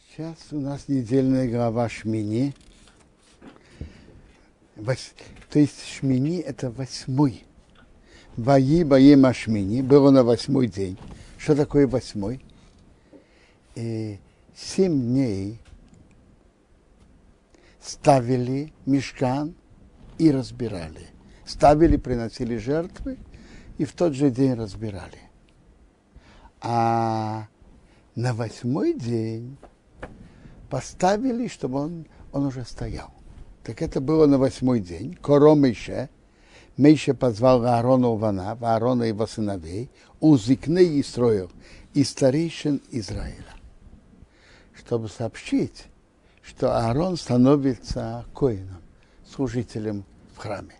Сейчас у нас недельная глава Шмини. Вось, то есть Шмини это восьмой. Ваи Баема Шмини было на восьмой день. Что такое восьмой? И семь дней ставили мешкан и разбирали. Ставили, приносили жертвы и в тот же день разбирали. А на восьмой день поставили, чтобы он, он уже стоял. Так это было на восьмой день. Коро Мейше. Мейше позвал Аарона Увана, Аарона и его сыновей, узикны и строил, и старейшин Израиля. Чтобы сообщить, что Аарон становится коином, служителем в храме.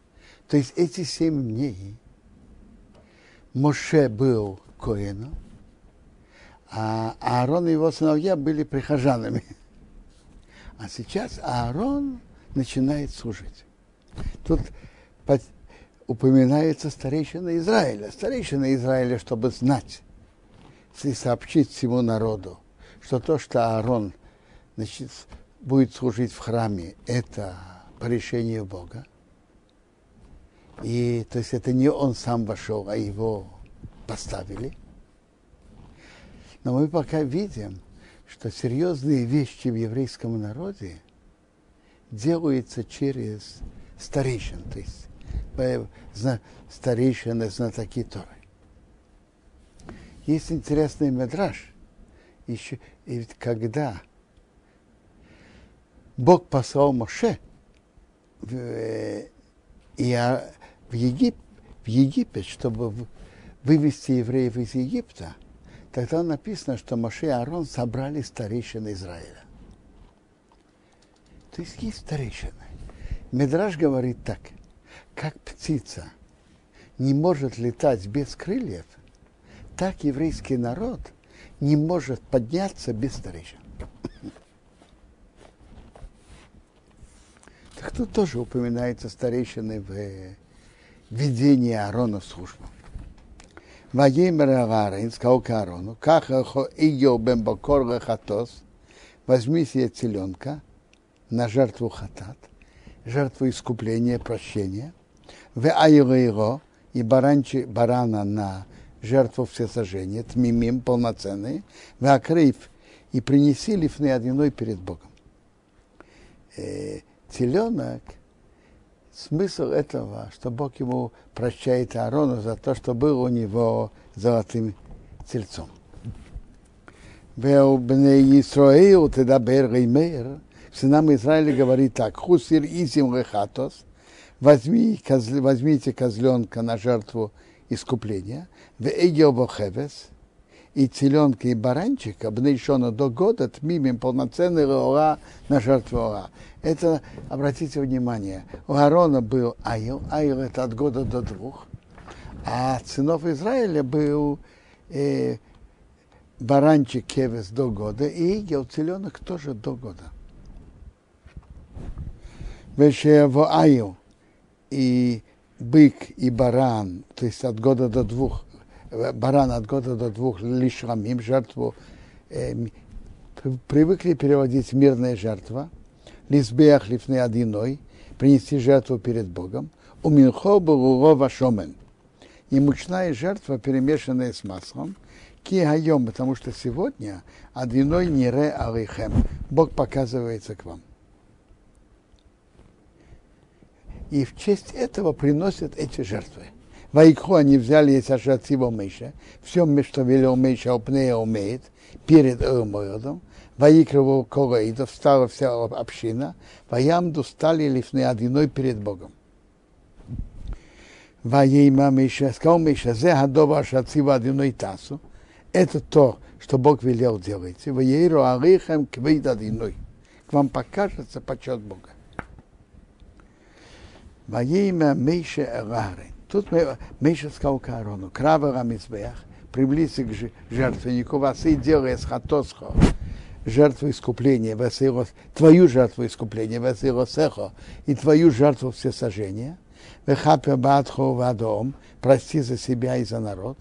То есть эти семь дней Моше был коином, а Аарон и его сыновья были прихожанами. А сейчас Аарон начинает служить. Тут упоминается старейшина Израиля. Старейшина Израиля, чтобы знать и сообщить всему народу, что то, что Аарон значит, будет служить в храме, это по решению Бога. И то есть это не он сам вошел, а его поставили. Но мы пока видим, что серьезные вещи в еврейском народе делаются через старейшин, то есть старейшины знатоки Торы. Есть интересный медраж, еще, и ведь когда Бог послал Моше в, и, в, Егип, в Египет, чтобы вывести евреев из Египта, тогда написано, что Моше и Аарон собрали старейшин Израиля. То есть есть старейшины. Медраж говорит так, как птица не может летать без крыльев, так еврейский народ не может подняться без старейшин. Так тут тоже упоминается старейшины в ведении Аарона в службу. Ваемер Агарин сказал к Аарону, как Ио бен Бакор Хатос, возьми себе теленка на жертву хатат, жертву искупления, прощения, в айро и баранчи, барана на жертву всесожжения, тмимим полноценные, в акрейф и принеси лифны одиной перед Богом. Э, теленок – смысл этого, что Бог ему прощает Аарону за то, что был у него золотым тельцом. Исраил тогда Бер сынам Израиля говорит так, хусир изим рехатос, возьми, возьмите козленка на жертву искупления, в Бохевес, и теленка, и баранчика, обнайшено до года, тмимим полноценный ора на жертву ора. Это, обратите внимание, у Аарона был Аил, Аил это от года до двух, а сынов Израиля был э, баранчик Кевес до года, и Игел, теленок тоже до года. Вешево Аил и бык и баран, то есть от года до двух, баран от года до двух лишь рамим, жертву, э, привыкли переводить мирная жертва, лизбеях лифны одиной, принести жертву перед Богом, у минхо был шомен. И мучная жертва, перемешанная с маслом, ки хайом, потому что сегодня одиной не ре алейхем. Бог показывается к вам. И в честь этого приносят эти жертвы. Вайкху они взяли эти ашатива Мейша, все, что велел Мейша, Опнея умеет, перед Элмоедом, Ваикрову Кораида, встала вся община, Ваямду стали лифны одиной перед Богом. Ваейма Миша, сказал Миша, зе гадова шацива одиной тасу, это то, что Бог велел делать. Ваейру алейхем квейд одиной. К вам покажется почет Бога. Ваейма Миша Эларе. Тут Миша сказал к Аарону, крава рамизбеях, приблизься к жертвеннику, вас и делай с хатосхо, жертву искупления, твою жертву искупления, васиросехо, и твою жертву всесожжения, вехапе бадхо вадом, прости за себя и за народ,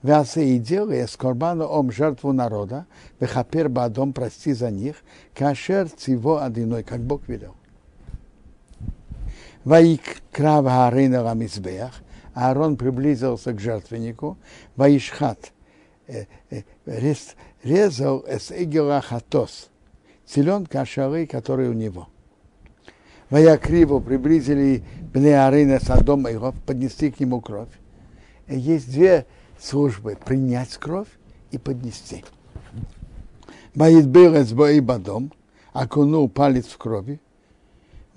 Вяса и делая с корбана ом жертву народа, вехапер бадом прости за них, кашер циво одиной, как Бог велел. Ваикрав Аарона Рамизбех, Аарон приблизился к жертвеннику, Ваишхат, резал с Игела Хатос, селенка Ашары, который у него. Ваякриву приблизили Бне Арина Садом и поднесли к нему кровь. Есть две службы – принять кровь и поднести. Ваидберец Боибадом окунул палец в крови,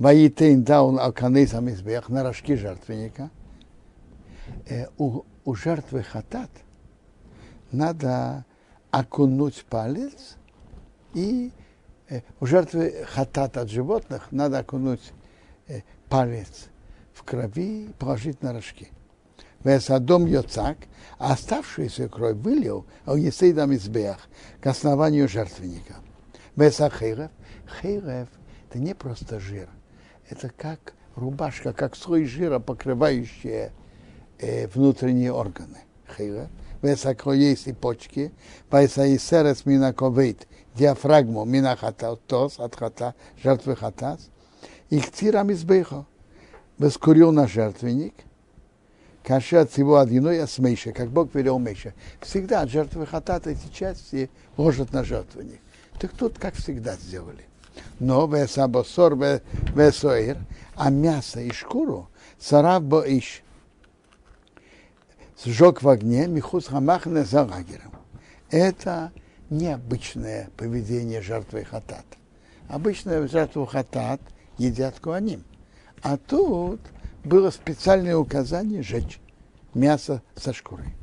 Ваитейн дал алканей самизбех на рожки жертвенника. У, у жертвы хатат надо окунуть палец и у жертвы хатат от животных надо окунуть палец в крови и положить на рожки. Весадом йоцак, а оставшуюся кровь вылил а Есейдам избех к основанию жертвенника. Веса хейрев, хейрев это не просто жир, это как рубашка, как слой жира, покрывающая э, внутренние органы. Хейрев. Весакро есть и почки, веса и серес минаковейт, диафрагму минахата, тос, от хата, жертвы хатас, и ктирам избехо. Воскурил на жертвенник – Каша от всего одиной Мейша, как Бог велел Мейша. Всегда от жертвы хатата эти части ложат на жертвенник. Так тут, как всегда, сделали. Но весабосор весоир, а мясо и шкуру сарав боиш. Сжег в огне михус хамахне за лагером. Это необычное поведение жертвы хатат. Обычно жертву хатат едят куаним. А тут было специальное указание жечь мясо со шкурой.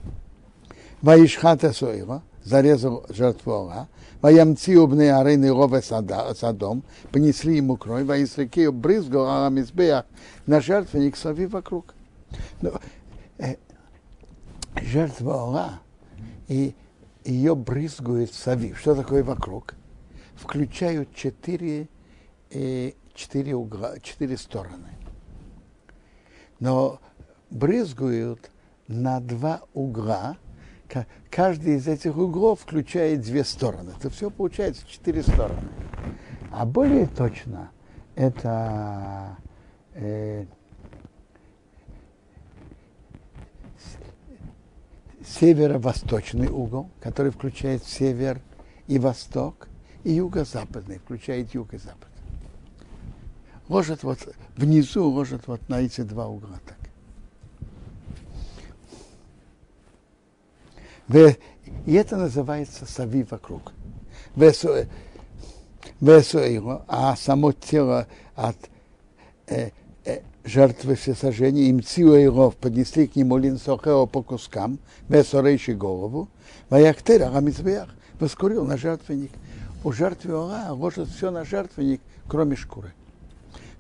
Ваишхата Сойва зарезал жертву Ора, Ваямци убны арейны рове садом, понесли ему кровь, Ваисрекею брызгал Арамизбеях на жертвенник сови вокруг. Но, э, жертва Ора, и ее брызгают сови. Что такое вокруг? Включают четыре, э, четыре, угла, четыре стороны но брызгают на два угла. Каждый из этих углов включает две стороны. Это все получается четыре стороны. А более точно это э, северо-восточный угол, который включает север и восток, и юго-западный, включает юг и запад ложат вот внизу, ложат вот на эти два угла так. И это называется сави вокруг. А само тело от э, э, жертвы всесожжения, им циуэйров поднесли к нему линсохео по кускам, весорейши голову, ваяктера амизбеях, воскурил на жертвенник. У жертвы Ора ложат все на жертвенник, кроме шкуры.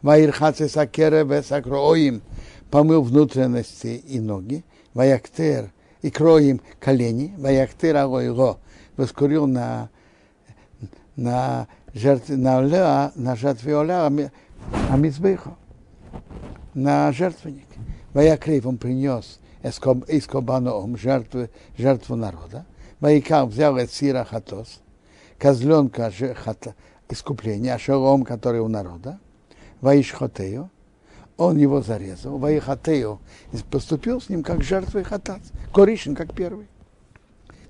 Ваирхаце сакера весакроим, помыл внутренности и ноги, ваяктер и кроим колени, ваяктер агойго, воскурил на, на жертве, на олеа, на жертве олеа, амизбейхо, на жертвенник. Ваякрив он принес из кобаном жертву, жертву народа. Ваикар взял от сира хатос, козленка искупления, шалом, который у народа, Ваишхотею, он его зарезал, Ваихатею, поступил с ним как жертвой хатат, Коришин как первый.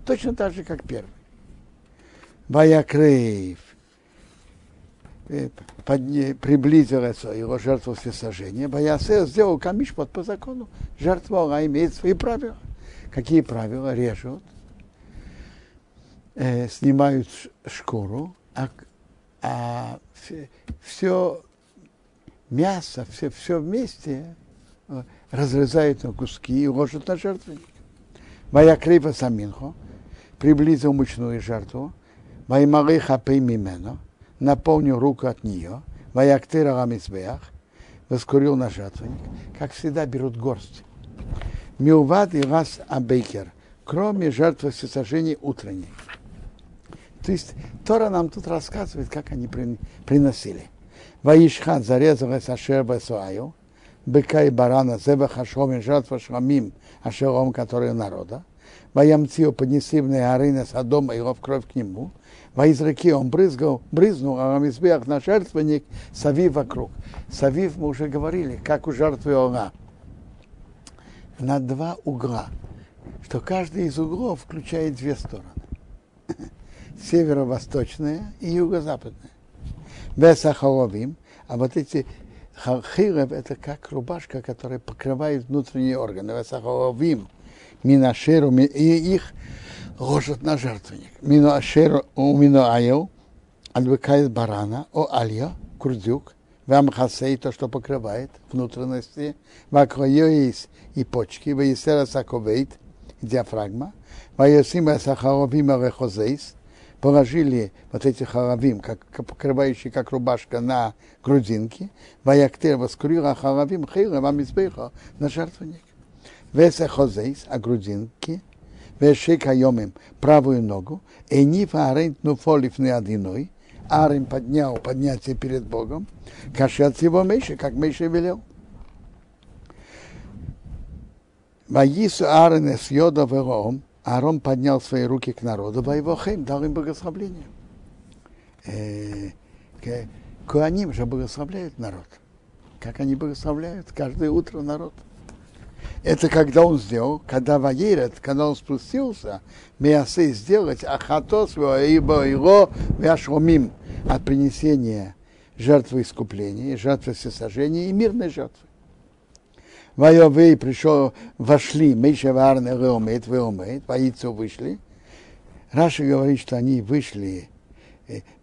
Точно так же, как первый. Ваякрейв приблизилась его жертву всесожжения. Ваясе сделал камишпот по закону. Жертва она имеет свои правила. Какие правила? Режут, э, снимают шкуру, а, а все мясо, все, все вместе э, разрезают на куски и ложат на жертвенник. Моя крива саминхо приблизил мучную жертву, мои малы хапей мимено, наполнил руку от нее, моя ктыра рамисбеях, воскурил на жертвенник, как всегда берут горсть. Милвад и раз абейкер, кроме жертвы всесожжения утренней. То есть Тора нам тут рассказывает, как они приносили. Ваишхан зарезал Ашер Бесуаю, быка и барана, зеба хашомин, жертва шрамим, ашером, который народа. Ваямцио поднесли в Неарына Содома его в кровь к нему. Во из реки он брызгал, брызнул, а Мизбех на жертвенник, Савив вокруг. Савив, мы уже говорили, как у жертвы Ора. На два угла, что каждый из углов включает две стороны. Северо-восточная и юго-западная. Бесахаловим, а вот эти хирев это как рубашка, которая покрывает внутренние органы. Весахаловим, минашеру, и их ложат на жертвенник. Мину ашеру у мину аю, отвыкает барана, о алья, курдюк, вамхасей, то, что покрывает внутренности, вакроёис и почки, ваисера саковейт, диафрагма, ваесима сахаровима рехозейс, положили вот эти харавим, как, покрывающие как рубашка на грудинке, ваяктер воскурила харавим хейра вамизбейха на жертвенник. Веса хозейс, а грудинки, вешек айомим, правую ногу, и не фарент нуфолив не одиной, Арим поднял поднятие перед Богом, кашет его Мейши, как Мейши велел. Ваису Аарон с Йода Вером, Аарон поднял свои руки к народу, Ваевохем дал им благословление. Э, Куаним же благословляют народ. Как они благословляют каждое утро народ. Это когда он сделал, когда Ваерет, когда он спустился, Меасы сделать Ахатос, ибо его Вяшромим от принесения жертвы искупления, жертвы всесожжения и мирной жертвы. Вайовей пришел, вошли, Мейша Варне Реомет, Веомет, Ваицу вышли. Раша говорит, что они вышли,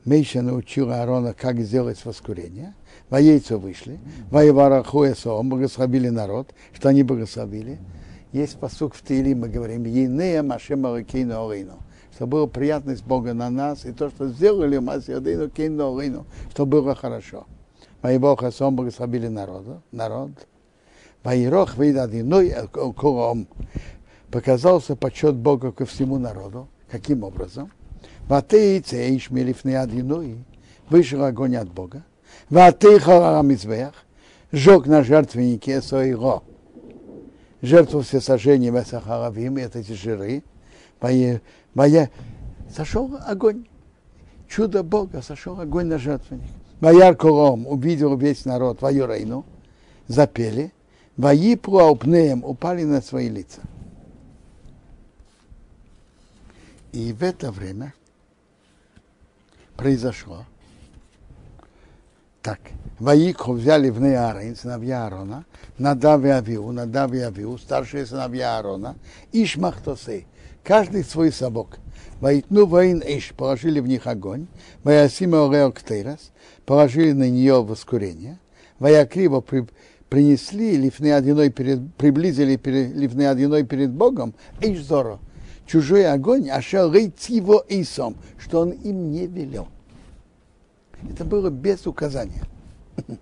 Мейша научил Аарона, как сделать воскурение. Воейцу вышли, Воеварахуэсом, благословили народ, что они благословили. Есть посук в Тиле, мы говорим, Енея Машем Аракейну Орейну, что была приятность Бога на нас, и то, что сделали Масиадейну Кейну Орейну, что было хорошо. Воевахасом благословили народу, народ. Ваирох выйдадиной колом. Показался почет Бога ко всему народу. Каким образом? Ватейце ишмелифны адиной. Вышел огонь от Бога. Ватейхара мизбех. Жег на жертвеннике своего. Жертву всесожжения Весахаравим, это эти жиры. Моя... Сошел огонь. Чудо Бога, сошел огонь на жертвенник. Ваяр Колом увидел весь народ, Ваюрейну, запели. Ваипру аупнеем упали на свои лица. И в это время произошло так. Ваикху взяли в Неарин, сыновья Аарона, Надав и Авиу, Надав и Авиу, старшие сыновья Аарона, Ишмахтосей, каждый свой собок. Воитну воин Иш, положили в них огонь, Ваясима Орео Ктейрас, положили на нее воскурение, Ваякриво принесли лифны одиной перед, приблизили перед, лифны одиной перед Богом, Эйшзоро, чужой огонь, а его Исом, что он им не велел. Это было без указания.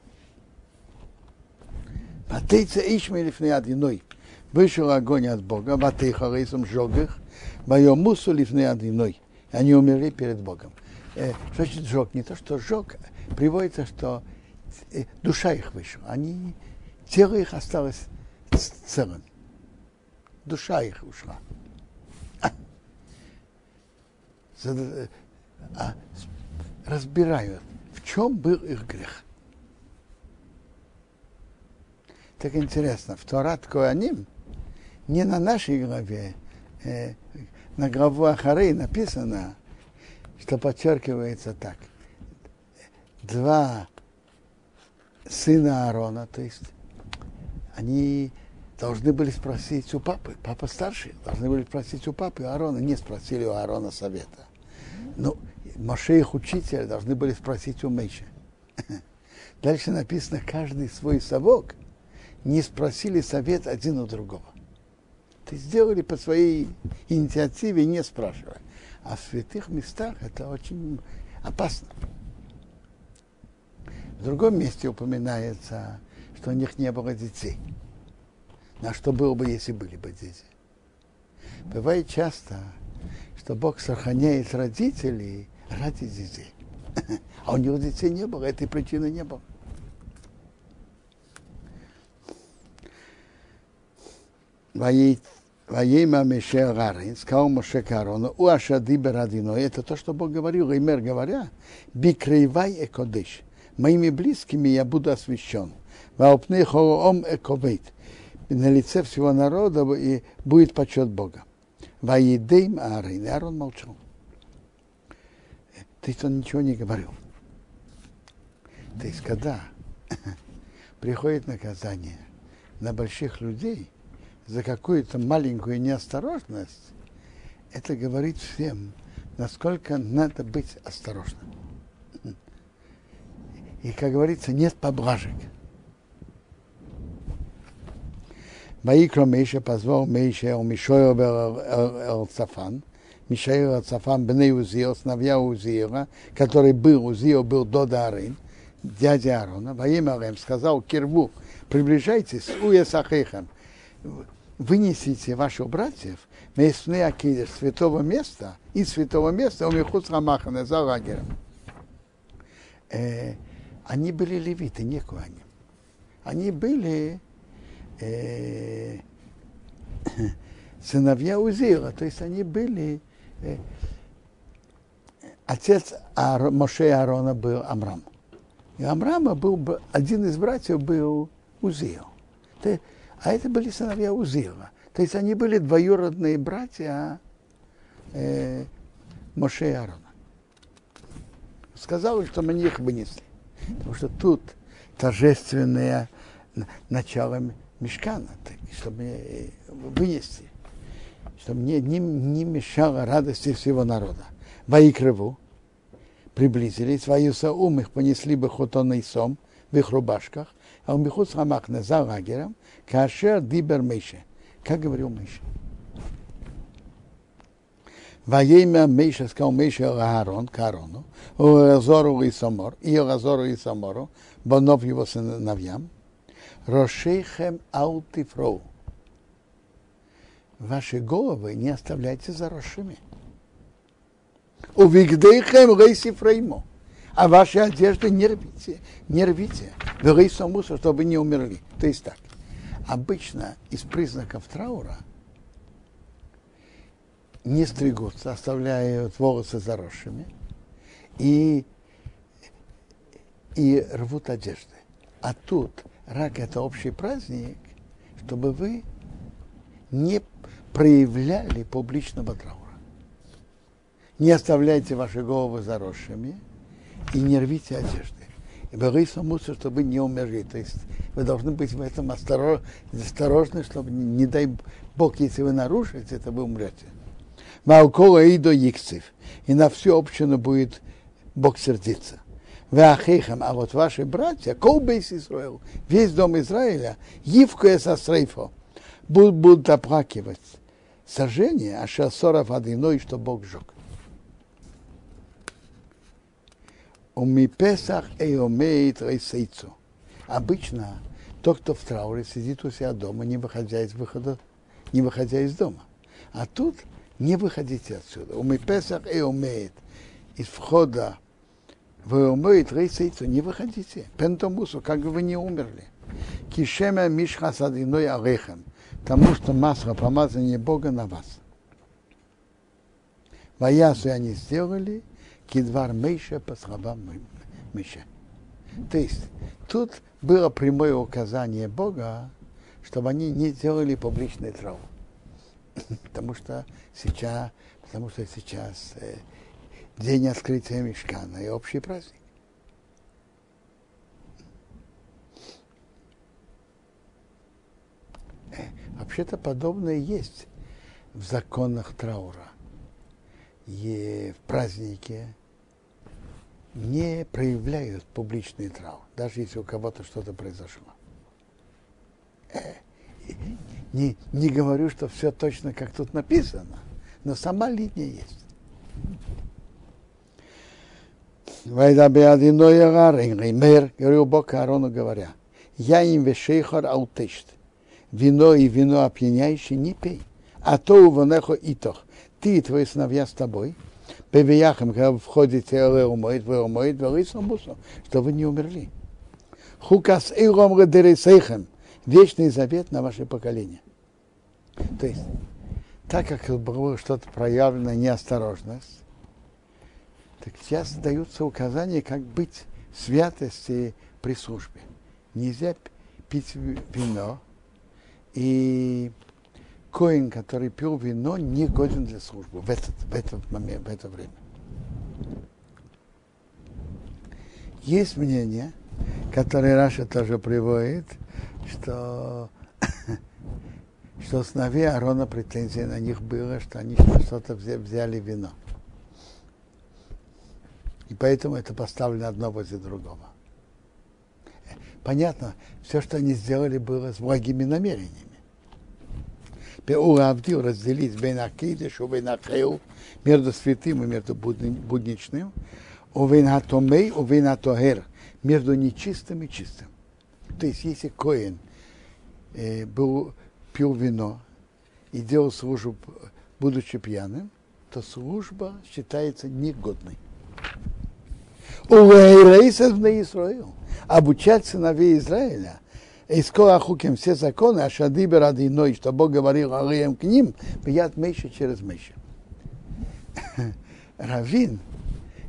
Ватейца Ишмей лифны одиной. Вышел огонь от Бога, Ватейха Рейсом сжег их, Вайомусу лифны одиной. Они умерли перед Богом. Э, что значит сжег? Не то, что сжег, приводится, что э, душа их вышла. Они Тело их осталось целым. Душа их ушла. А, а, разбирают, в чем был их грех. Так интересно, в Торат Коаним не на нашей главе, э, на главу Ахары написано, что подчеркивается так. Два сына Аарона, то есть они должны были спросить у папы, папа старший, должны были спросить у папы Аарона, не спросили у Аарона совета. Ну, Моше их учитель должны были спросить у Мейши. Дальше написано, каждый свой совок не спросили совет один у другого. Ты сделали по своей инициативе, не спрашивая. А в святых местах это очень опасно. В другом месте упоминается что у них не было детей. На что было бы, если были бы дети? Бывает часто, что Бог сохраняет родителей ради детей. А у него детей не было, этой причины не было. Ваема Меше Гарин, сказал Моше Карону, у Ашади Берадино, это то, что Бог говорил, Имер говоря, Бикрейвай Экодыш, моими близкими я буду освящен. Эковейт, на лице всего народа и будет почет Бога. Ваидейм Аарон, и Аарон молчал. То есть он ничего не говорил. То есть когда приходит наказание на больших людей за какую-то маленькую неосторожность, это говорит всем, насколько надо быть осторожным. И, как говорится, нет поблажек. Ваикро Мейша позвал Мейша у Мишоя Эл-Цафан, Мишаил Эл-Цафан Бней Узио, сыновья Узиила, который был, Узио был до Дарын, дядя Аарона, во имя Рем сказал Кирву, приближайтесь, Уесахейхам, вынесите ваших братьев местные акидер святого места и святого места у Михуц Рамахана за лагерем. Э, они были левиты, не. Они были э, сыновья Узила, то есть они были э, отец Ар, Моше Аарона был Амрам. И Амрама был, один из братьев был Узил. А это были сыновья Узила. То есть они были двоюродные братья э, Моше и Аарона. Сказал, что мы их вынесли. Потому что тут торжественное начало мешкана, чтобы э, вынести, чтобы не, не, не мешало радости всего народа. Воикрыву приблизились, ум их понесли бы хотон и сом в их рубашках, а у Михус Рамахна за лагерем, кашер дибер Мейше, как говорил Мейше. Воемя Мейша сказал Мейша Аарон, к Аарону, Разору и Самор, и Разору и Самору, бонов его сыновьям, Рошейхем аутифроу. Ваши головы не оставляйте заросшими. Увигдейхем рейсифреймо а ваши одежды не рвите, не рвите, мусор, чтобы не умерли. То есть так, обычно из признаков траура не стригутся, оставляют волосы заросшими и, и рвут одежды. А тут рак это общий праздник, чтобы вы не проявляли публичного траура. Не оставляйте ваши головы заросшими – и не рвите одежды. И борись мусор, чтобы не умерли. То есть вы должны быть в этом осторожны, чтобы, не дай Бог, если вы нарушите, это вы умрете. Маукола и до Икцев. И на всю общину будет Бог сердиться. Веахейхам, а вот ваши братья, Колбейс Израил, весь дом Израиля, Евкуя со Стрейфо, будут, будут оплакивать сожжение, а шасора водяной, что Бог сжег. Уми Песах Эйомеит Рейсейцу. Обычно тот, кто в трауре, сидит у себя дома, не выходя из выхода, не выходя из дома. А тут не выходите отсюда. Уми Песах Эйомеит. Из входа в Эйомеит Рейсейцу не выходите. Пентомусу, как бы вы не умерли. Кишема Мишха Садиной Арехем. Тому, что масло помазание Бога на вас. Ваясу они сделали, Кидвар Мейша по словам Миша. То есть тут было прямое указание Бога, чтобы они не делали публичный траур. Потому что сейчас, потому что сейчас э, день открытия мешкана и общий праздник. Э, вообще-то подобное есть в законах траура. И в празднике не проявляют публичный траур, даже если у кого-то что-то произошло. Э, не, не говорю, что все точно, как тут написано, но сама линия есть. Говорил Бог Аарону, говоря, я им вешейхор аутешт, вино и вино опьяняющее не пей, а то у ванехо итох, ты и твои сыновья с тобой – Бевияхам, когда вы входите в умоет, вы умоет, вы что вы не умерли. Хукас Эйром Редересейхем, вечный завет на ваше поколение. То есть, так как было что-то проявлено неосторожность, так сейчас даются указания, как быть святости при службе. Нельзя пить вино, и коин, который пил вино, не годен для службы в этот, в этот момент, в это время. Есть мнение, которое Раша тоже приводит, что, что сыновей Аарона претензии на них было, что они что-то взяли вино. И поэтому это поставлено одно возле другого. Понятно, все, что они сделали, было с благими намерениями. Пеуравдил разделить бейнакидыш, бейнахеу, между святым и между будничным, увейнатомей, увейнатогер, между нечистым и чистым. То есть, если Коин э, был, пил вино и делал службу, будучи пьяным, то служба считается негодной. Обучать сыновей Израиля. Из Ахуким все законы, а Шадибер Адиной, что Бог говорил Алием к ним, пьят Мейша через Мейша. Равин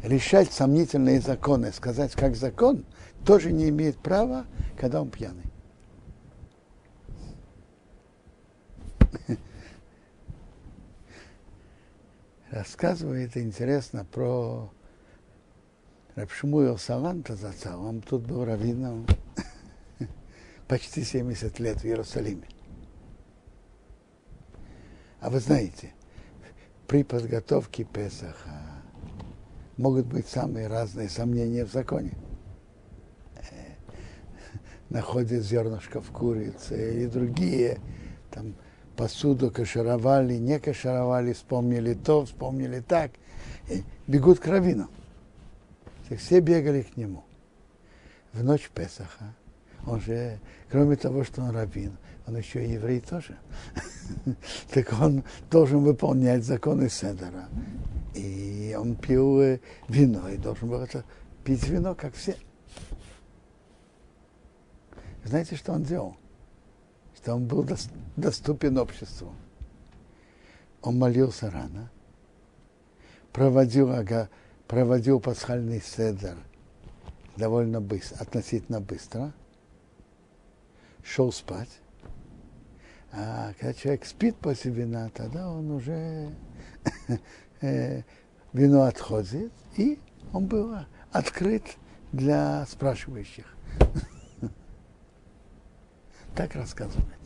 решать сомнительные законы, сказать как закон, тоже не имеет права, когда он пьяный. Рассказывает интересно про Рабшмуил Саланта зацал, он тут был раввином почти 70 лет в Иерусалиме. А вы знаете, при подготовке Песаха могут быть самые разные сомнения в законе. Находят зернышко в курице и другие, там посуду кашировали, не кашировали, вспомнили то, вспомнили так, и бегут к раввину. Все бегали к нему. В ночь Песаха, он же, кроме того, что он раввин, он еще и еврей тоже. так он должен выполнять законы Седера. И он пил э, вино, и должен был это пить вино, как все. Знаете, что он делал? Что он был доступен обществу. Он молился рано, проводил ага, проводил пасхальный седер довольно быстро, относительно быстро, шел спать. А когда человек спит после вина, тогда он уже э, вино отходит, и он был открыт для спрашивающих. Так рассказывает.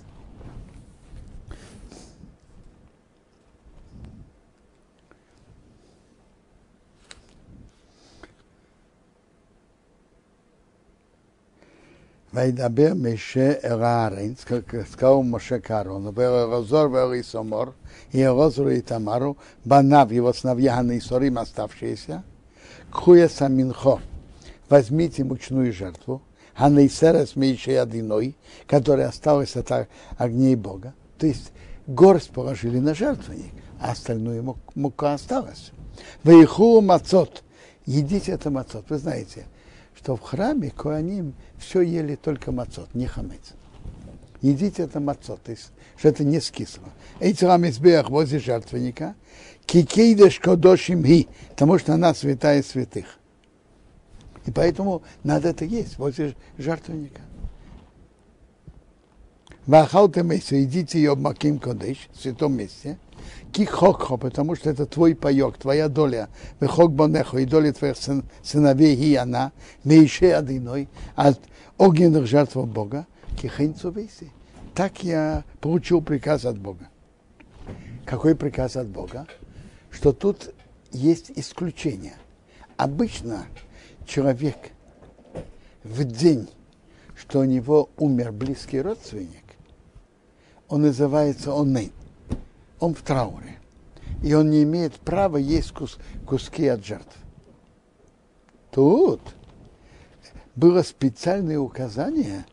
Вайдабер Меше Эраарейн, сказал Моше Карону, Велерозор Велисомор, и Розору и Тамару, Банав, его сыновья Анна и Сорим, оставшиеся, Кхуя Саминхо, возьмите мучную жертву, Ханейсера с меньшей одиной, которая осталась от огней Бога. То есть горсть положили на жертвенник, а остальную мука осталась. Вейху мацот. Едите это мацот. Вы знаете, что в храме Коаним все ели только мацот, не хамец. Едите это мацот, то есть, что это не скисло. Эти рамизбех возле жертвенника, кикейдеш кодошим ги, потому что она святая святых. И поэтому надо это есть возле жертвенника. Вахалте мейсу, идите ее маким кодеш, в святом месте, Кихокхо, потому что это твой паек, твоя доля. Вехок бонехо, и доля твоих сын, сыновей и она, мейше одиной, от огненных жертв Бога, кихенцу веси. Так я получил приказ от Бога. Какой приказ от Бога? Что тут есть исключение. Обычно человек в день, что у него умер близкий родственник, он называется онейн он в трауре. И он не имеет права есть кус, куски от жертв. Тут было специальное указание,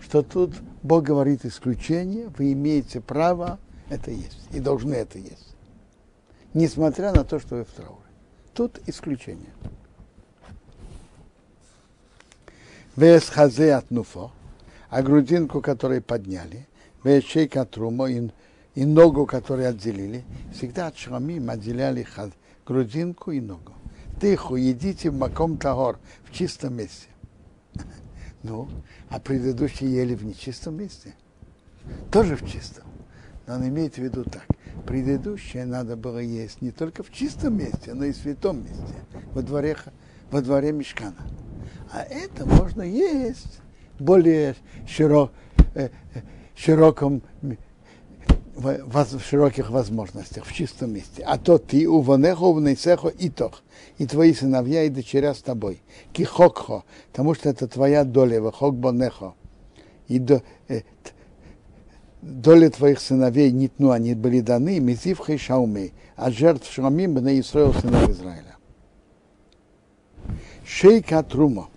что тут Бог говорит исключение, вы имеете право это есть и должны это есть. Несмотря на то, что вы в трауре. Тут исключение. Вес хазе от нуфо, а грудинку, которую подняли, вес шейка трумо, и ногу, которую отделили, всегда от шрамим отделяли грудинку и ногу. Тихо, едите в маком тагор, в чистом месте. Ну, а предыдущие ели в нечистом месте. Тоже в чистом. Но он имеет в виду так. Предыдущее надо было есть не только в чистом месте, но и в святом месте, во дворе, во дворе мешкана. А это можно есть более широк, э, э широком в широких возможностях, в чистом месте. А то ты у вонехо, в нейсехо и тох, и твои сыновья и дочеря с тобой. Кихокхо, потому что это твоя доля, вахок бонехо. И до, э, доля твоих сыновей нитну, они были даны, мизивха и шаумей, а жертв шрамим на Исраил сынов Израиля. Шейка трума.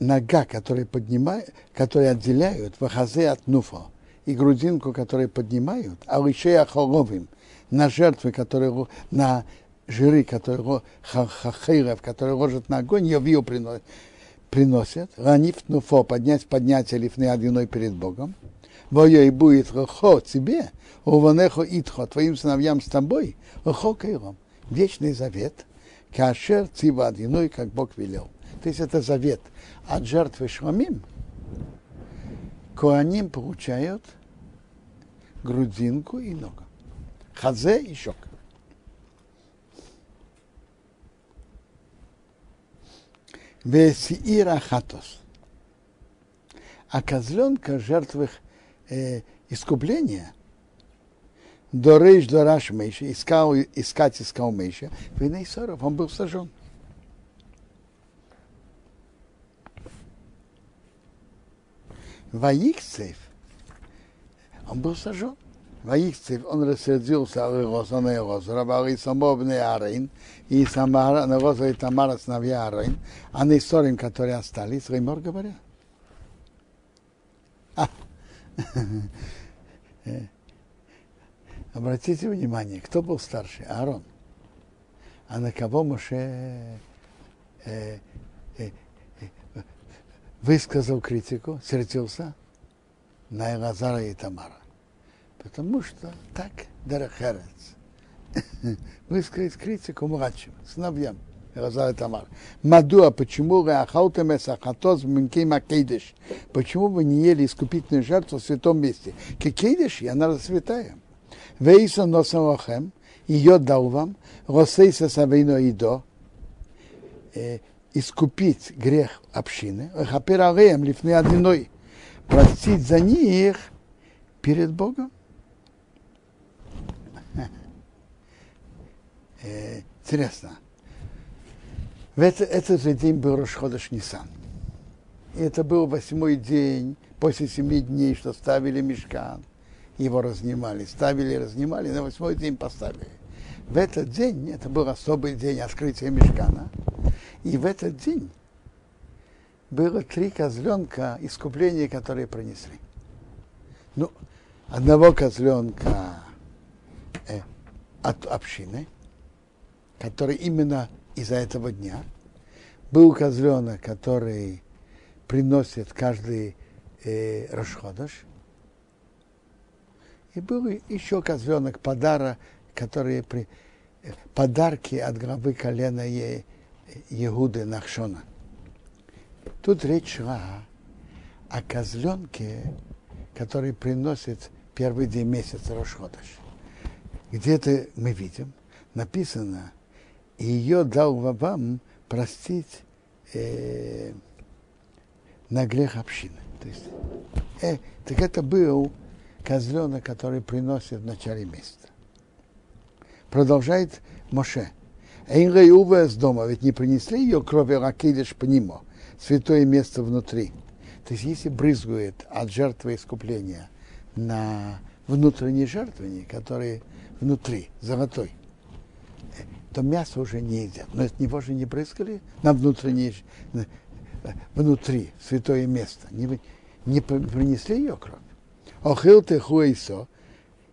Нога, которая поднимают, которые отделяют вахазе от нуфа, и грудинку, которые поднимают, а лишей ахоловым, на жертвы, которые, на жиры, которые хахиров, которые ложат на огонь, явию приносят, приносят, ранив нуфо, поднять поднятие лифны одиной перед Богом, воя и будет рохо тебе, уванехо итхо, твоим сыновьям с тобой, рохо кайром, вечный завет, кашер цива одиной, как Бог велел. То есть это завет от жертвы шламим. Коаним получают грудинку и ногу. Хазе и щек. Весиира хатос. А козленка жертвы э, искупления до рейш до раш Мейша, искал, искать искал Мейша, в он был сожжен. Ваикцев, он был сожжен. Ваикцев, он рассердился על Росо на Росо, рабали само бне Арин, и Самара, на Росо и Тамара сыновья Арин, а на истории, которые остались, Реймор говорят. А. Обратите внимание, кто был старше? Аарон. А на кого Моше э, высказал критику, сердился на Элазара и Тамара. Потому что так Дерехерец высказать критику младшим, сыновьям Элазара и Тамара. Мадуа, почему Реахалтем Эсахатос Минкей Макейдеш? Почему вы не ели искупительную жертву в святом месте? Кекейдеш, и она святая. Вейса носом лохем, ее дал вам, Росейса Савейно и до, искупить грех общины, хаперареем лифны одиной, простить за них перед Богом. Э, интересно. В это, же день был Рошходыш Нисан. И это был восьмой день после семи дней, что ставили мешкан. Его разнимали, ставили разнимали, на восьмой день поставили. В этот день, это был особый день открытия мешкана, и в этот день было три козленка искупления, которые принесли. Ну, одного козленка э, от общины, который именно из-за этого дня. Был козленок, который приносит каждый э, расходыш. И был еще козленок подарок, которые при, э, подарки от главы колена Егуды Нахшона. Тут речь шла о козленке, который приносит первый день месяца Рошходыш. Где-то мы видим, написано, ее дал вам простить э, на грех общины. То есть, э, так это был козленок, который приносит в начале месяца. Продолжает Моше. Эйнрей с дома, ведь не принесли ее крови ракидиш по нему, святое место внутри. То есть если брызгует от жертвы искупления на внутренней жертвенник, который внутри, золотой, то мясо уже не едят. Но от него же не брызгали на внутренней, внутри, святое место. Не, не принесли ее кровь. Охил ты хуэйсо,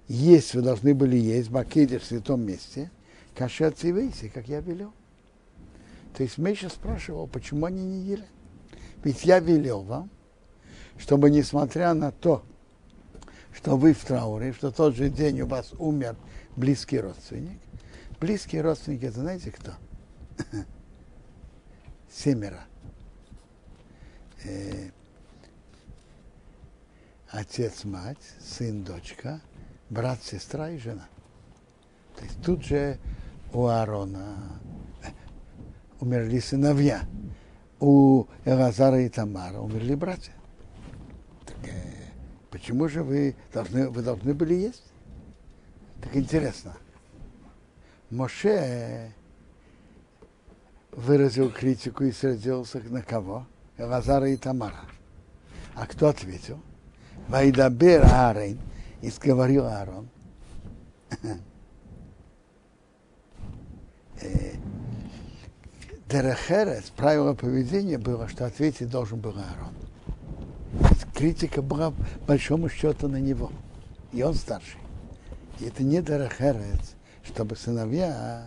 есть вы должны были есть, бакидиш в святом месте – Каша цивейси, как я велел. То есть Меша спрашивал, почему они не ели. Ведь я велел вам, чтобы несмотря на то, что вы в трауре, что тот же день у вас умер близкий родственник, близкие родственники, это знаете кто? Семеро. Э, отец, мать, сын, дочка, брат, сестра и жена. То есть тут же у Аарона умерли сыновья, у Элазара и Тамара умерли братья. Так, э, почему же вы должны, вы должны были есть? Так интересно. Моше выразил критику и сердился на кого? Элазара и Тамара. А кто ответил? Вайдабер Аарон, и сказал Аарон, Дерехерес, правило поведения было, что ответить должен был Аарон. Критика была большому счету на него. И он старший. И это не Дерехерес, чтобы сыновья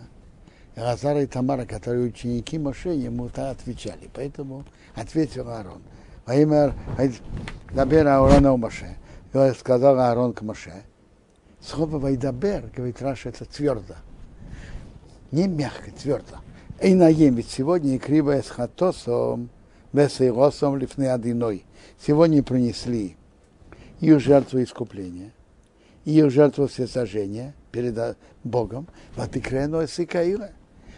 Лазара и Тамара, которые ученики Моше, ему-то отвечали. Поэтому ответил Аарон. Во имя Дабер Аарона Моше. Сказал Аарон к Моше. Слово Вайдабер, говорит Раша, это твердо. Не мягко, твердо. И наем, ведь сегодня и криво с хатосом, весейросом лифны одиной. Сегодня принесли ее жертву искупления, ее жертву всесожжения перед Богом, ватикрено сикаила.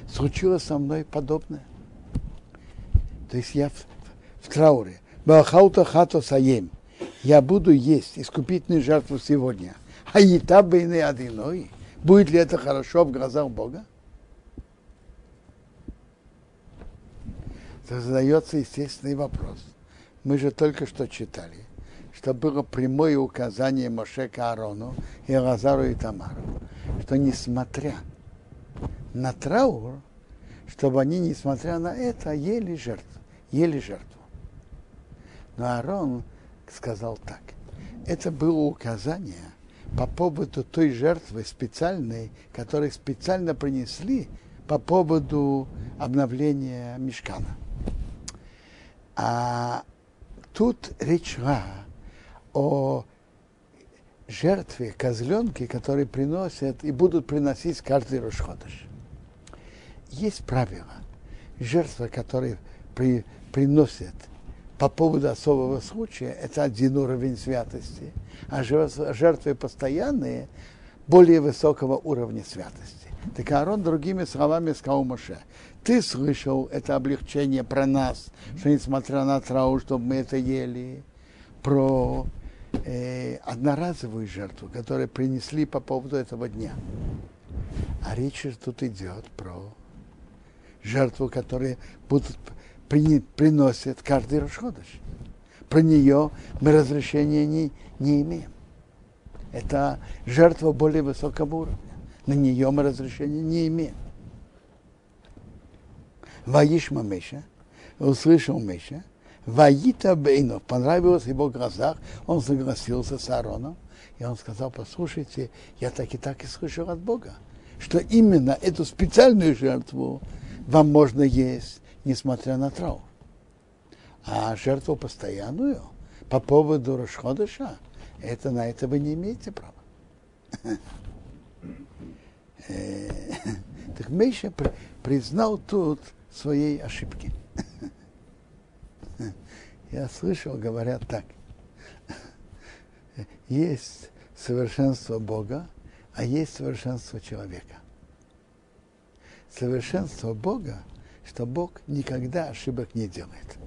Случилось со мной подобное. То есть я в, в, в трауре. Бахаута хато саем. Я буду есть искупительную жертву сегодня. А и та бы одиной. Будет ли это хорошо в глазах Бога? Задается естественный вопрос. Мы же только что читали, что было прямое указание Моше Аарону и Лазару и Тамару, что несмотря на траур, чтобы они, несмотря на это, ели жертву, ели жертву. Но Аарон сказал так. Это было указание по поводу той жертвы специальной, которую специально принесли по поводу обновления мешкана. А тут речь шла о жертве козленки, которые приносят и будут приносить каждый Рошходыш. Есть правило. Жертва, которые при, приносят по поводу особого случая, это один уровень святости, а жертвы постоянные более высокого уровня святости. Так Аарон другими словами сказал Моше, ты слышал это облегчение про нас, что несмотря на траур, чтобы мы это ели, про э, одноразовую жертву, которую принесли по поводу этого дня. А речь тут идет про жертву, которую будут при, приносят каждый расходыш. Про нее мы разрешения не, не имеем. Это жертва более высокого уровня. На нее мы разрешения не имеем. Ваишма Меша, услышал Меша, Ваита Бейнов, понравилось его глазах, он согласился с Аароном, и он сказал, послушайте, я так и так и слышал от Бога, что именно эту специальную жертву вам можно есть, несмотря на траур. А жертву постоянную по поводу Рашходыша, это на это вы не имеете права. Э, так Мейша признал тут своей ошибки. Я слышал, говорят так. Есть совершенство Бога, а есть совершенство человека. Совершенство Бога, что Бог никогда ошибок не делает.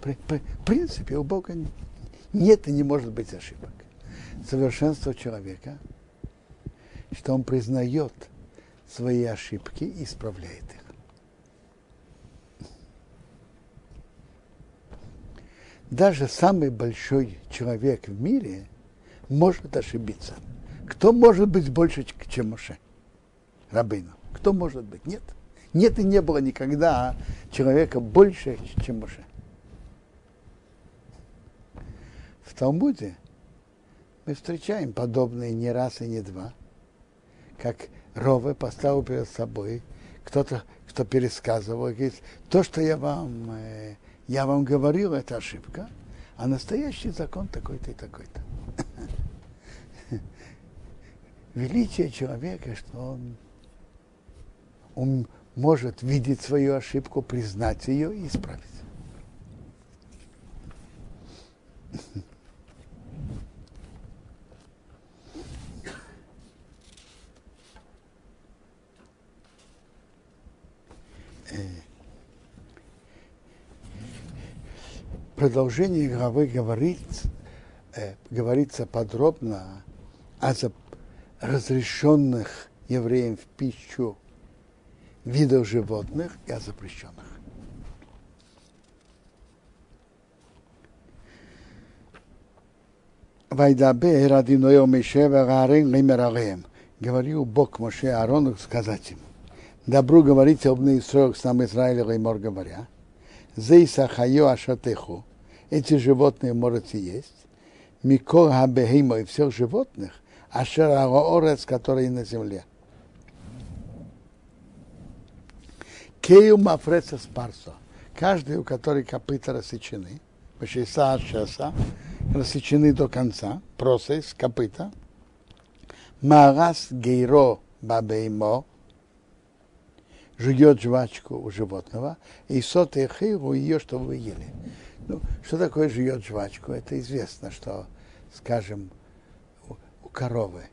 В принципе, у Бога нет и не может быть ошибок. Совершенство человека, что он признает свои ошибки и исправляет их. Даже самый большой человек в мире может ошибиться. Кто может быть больше, чем Моше? Рабыну. Кто может быть? Нет. Нет и не было никогда человека больше, чем Моше. В Талмуде мы встречаем подобные не раз и не два, как Ровы поставил перед собой кто-то, кто пересказывал, говорит, то, что я вам э, я вам говорил, это ошибка, а настоящий закон такой-то и такой-то. Величие человека, что он, он может видеть свою ошибку, признать ее и исправить. Продолжении главы говорит, э, говорится подробно о разрешенных евреям в пищу видов животных и о запрещенных. Вайдабе радиноё Мишева Гарин Лимералеем. Говорил Бог Моше Аарону сказать им. Добру говорите об Исраилах, сам Израиля Леймор говоря. Зейса Хайо Ашатеху эти животные можете есть. Микор Хабехима и всех животных, Ашер Аорец, которые на земле. Кею Мафреца Спарсо. Каждый, у которой копыта рассечены, по 60 часа, рассечены до конца, процесс копыта. Марас Гейро Бабеймо, жует жвачку у животного, и сот и хиру ее, чтобы вы ели. Ну, что такое жует жвачку? Это известно, что, скажем, у, у коровы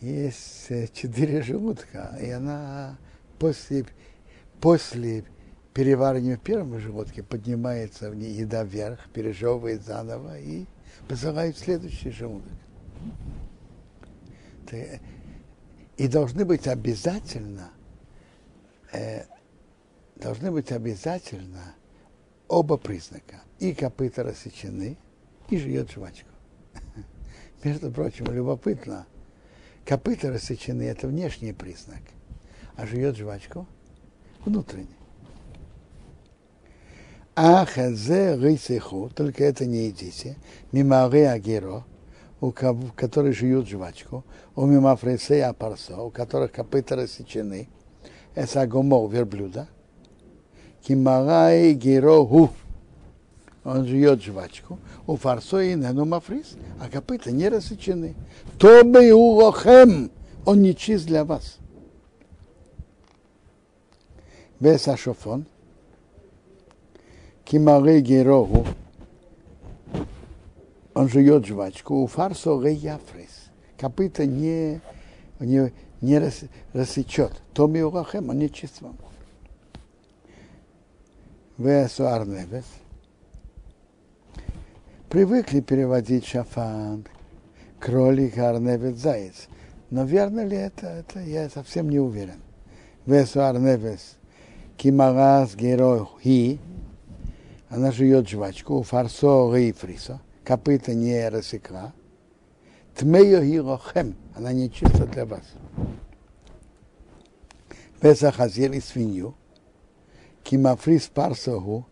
есть э, четыре желудка, и она после, после переваривания в первом желудке поднимается в ней еда вверх, пережевывает заново и посылает в следующий желудок. И должны быть обязательно, э, должны быть обязательно оба признака. И копыта рассечены, и жует жвачку. Между прочим, любопытно, копыта рассечены – это внешний признак, а жует жвачку – внутренний. А хазе рейсеху, только это не едите, мимо агеро, у которых жуют жвачку, у мимо фресея парсо, у которых копыта рассечены, это агомо верблюда, Кимарай героху. Он жует жвачку. У фарсои нену мафрис, а копыта не рассечены. То бы урохем. Он не чист для вас. Без ашофон. Кимарей героху. Он жует жвачку. У фарсо яфрис. Копыта не, не, не рассечет. То мы урохем, он не чист. Весуар Невес. Привыкли переводить шафан, кролик, арневец, заяц. Но верно ли это, это я совсем не уверен. Весуар Невес. Кимарас герой хи. Она жует жвачку, фарсо и фрисо. Копыта не рассекла. Тмею хирохем. Она не чиста для вас. Песахазир и свинью кимафрис парсоху,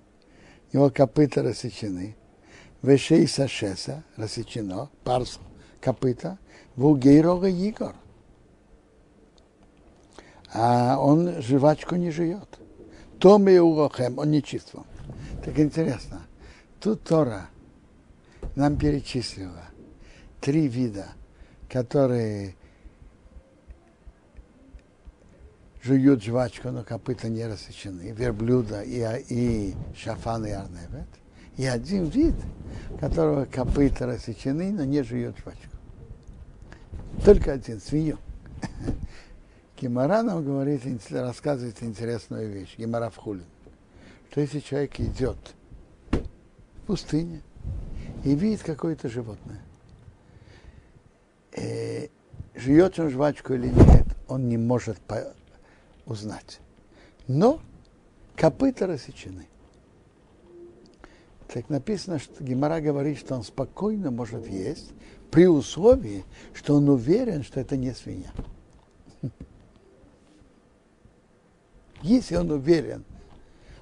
его копыта рассечены, вешейса шеса рассечено, парсо, копыта, вугейрога игор. А он жвачку не жует. Томе урохем, он не чувствовал. Так интересно. Тут Тора нам перечислила три вида, которые жуют жвачку, но копыта не рассечены, верблюда и, и шафан и арневет. И один вид, которого копыта рассечены, но не жует жвачку. Только один, свинью. Гемора нам говорит, рассказывает интересную вещь, Гемора в хулин, что если человек идет в пустыне и видит какое-то животное, э, жует он жвачку или нет, он не может узнать. Но копыта рассечены. Так написано, что Гемора говорит, что он спокойно может есть, при условии, что он уверен, что это не свинья. Если он уверен,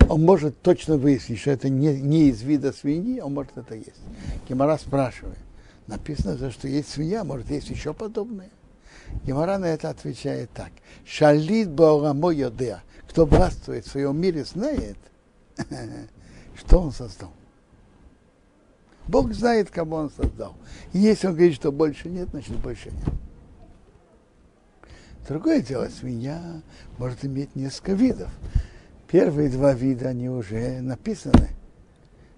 он может точно выяснить, что это не, не из вида свиньи, он может это есть. Гемора спрашивает, написано, что есть свинья, может есть еще подобное. Гемора на это отвечает так. Шалит Баурамо Йодеа. Кто властвует в своем мире, знает, что он создал. Бог знает, кого он создал. И если он говорит, что больше нет, значит больше нет. Другое дело, свинья может иметь несколько видов. Первые два вида, они уже написаны.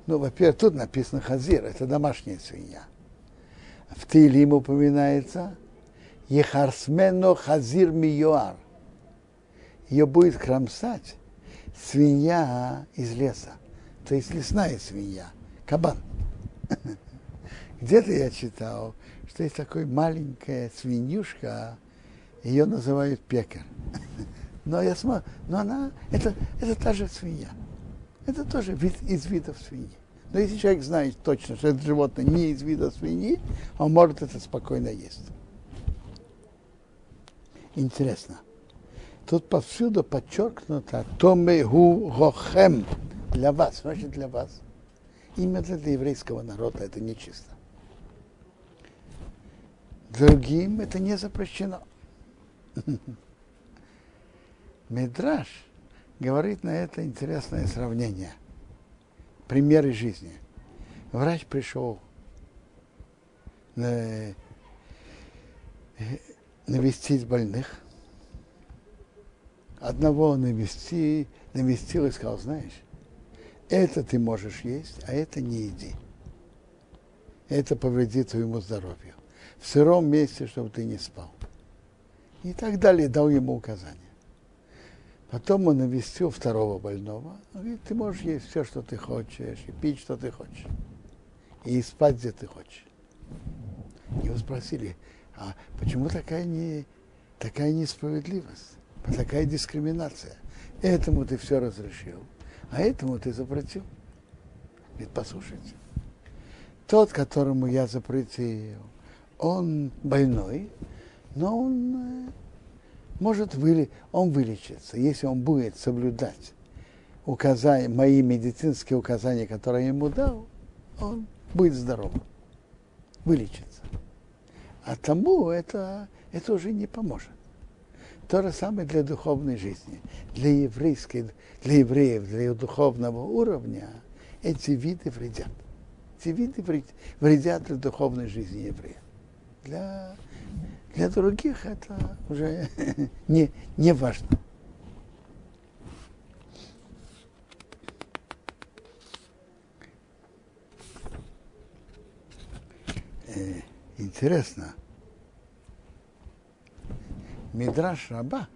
Ну, во-первых, тут написано хазир, это домашняя свинья. В Тилим упоминается Ехарсмено хазир миюар. Ее будет кромсать свинья из леса, то есть лесная свинья, кабан. Где-то я читал, что есть такой маленькая свинюшка, ее называют пекер. Но я смотрю, но она, это, это та же свинья. Это тоже вид из видов свиньи. Но если человек знает точно, что это животное не из вида свиньи, он может это спокойно есть. Интересно. Тут повсюду подчеркнуто Томеху Гохем для вас, значит для вас. Именно для еврейского народа это нечисто. Другим это не запрещено. Медраж говорит на это интересное сравнение. Примеры жизни. Врач пришел на, навестить больных. Одного навести, навестил и сказал, знаешь, это ты можешь есть, а это не еди. Это повредит твоему здоровью. В сыром месте, чтобы ты не спал. И так далее, дал ему указания. Потом он навестил второго больного. Он говорит, ты можешь есть все, что ты хочешь, и пить, что ты хочешь. И спать, где ты хочешь. Его спросили, а почему такая, не, такая несправедливость, такая дискриминация? Этому ты все разрешил, а этому ты запретил. Ведь послушайте, тот, которому я запретил, он больной, но он э, может выли, он вылечиться, если он будет соблюдать указания, мои медицинские указания, которые я ему дал, он будет здоров, вылечится. А тому это, это уже не поможет. То же самое для духовной жизни. Для еврейской, для евреев, для духовного уровня эти виды вредят. Эти виды вредят для духовной жизни еврея. Для, для других это уже не, не важно. Э, интересно. Мидраш Раба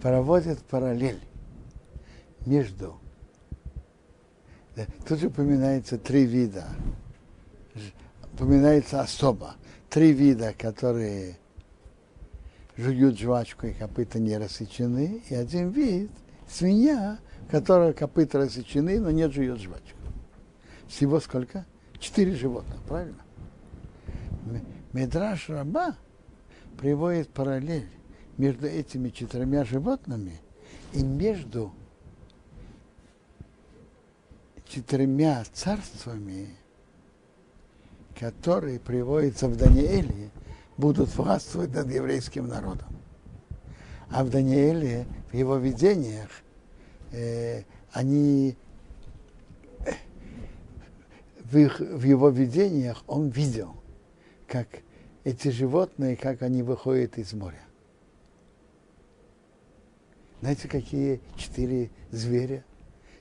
проводит параллель между Тут упоминается три вида. Упоминается особо три вида, которые жуют жвачку и копыта не рассечены, и один вид свинья, которая копыта рассечены, но не жует жвачку. Всего сколько? Четыре животных, правильно? Медраж раба приводит параллель между этими четырьмя животными и между четырьмя царствами, которые приводятся в Данииле, будут властвовать над еврейским народом. А в Данииле, в его видениях, э, они в, их, в его видениях он видел, как эти животные, как они выходят из моря. Знаете, какие четыре зверя?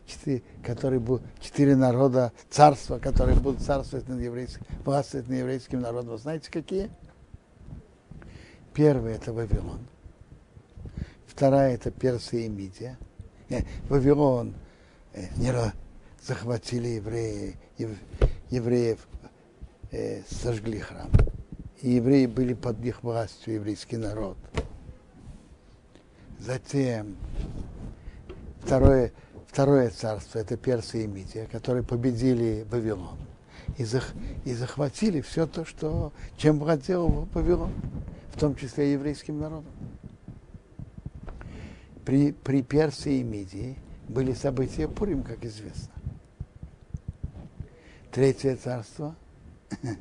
Четыре, которые будут, четыре народа, царства, которые будут царствовать над еврейским, властвовать над еврейским народом. Знаете, какие? Первый это Вавилон. Вторая это Персия и Мидия. Э, Вавилон э, не захватили евреи, ев, евреев, э, сожгли храм. И евреи были под их властью, еврейский народ. Затем второе, Второе царство – это Персия и Мидия, которые победили Вавилон и, зах, и захватили все то, что, чем владел Вавилон, в том числе еврейским народом. При, при Персии и Мидии были события Пурим, как известно. Третье царство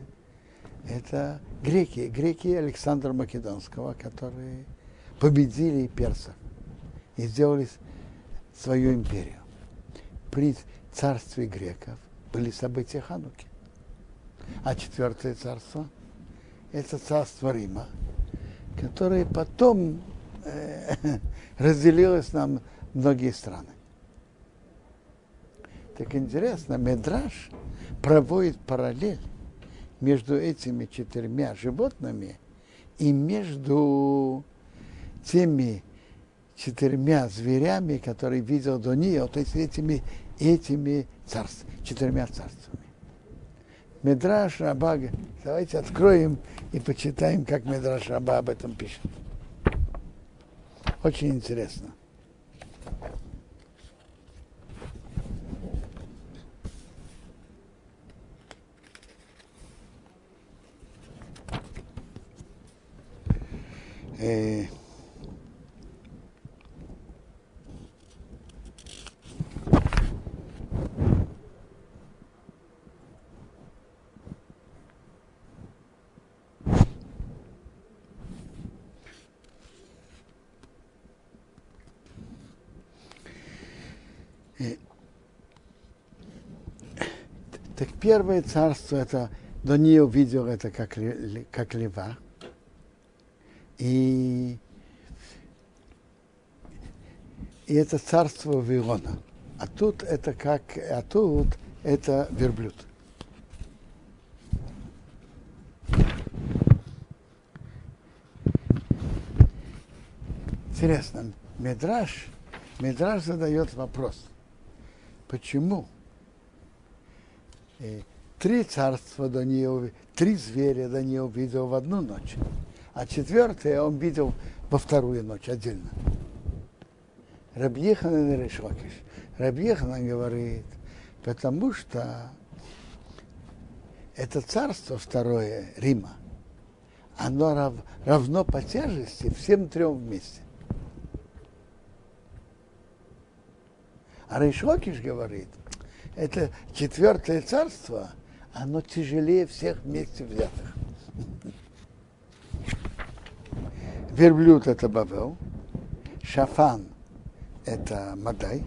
– это греки, греки Александра Македонского, которые победили персов и сделали свою империю при царстве греков были события Хануки. А четвертое царство – это царство Рима, которое потом э, разделилось на многие страны. Так интересно, Медраж проводит параллель между этими четырьмя животными и между теми четырьмя зверями, которые видел до нее, то есть этими, этими царств, четырьмя царствами. Медраш Раба, давайте откроем и почитаем, как Медраш Раба об этом пишет. Очень интересно. Э, Так первое царство, это до нее увидел это как, как лева. И, и это царство Вавилона. А тут это как, а тут это верблюд. Интересно, Медраж, Медраж задает вопрос, почему три царства до нее, три зверя до нее увидел в одну ночь, а четвертое он видел во вторую ночь отдельно. Рабьехан и Решокиш. Рабьехан говорит, потому что это царство второе Рима, оно рав, равно по тяжести всем трем вместе. А Рейшокиш говорит, это четвертое царство, оно тяжелее всех вместе взятых. Верблюд это Бавел, Шафан это Мадай,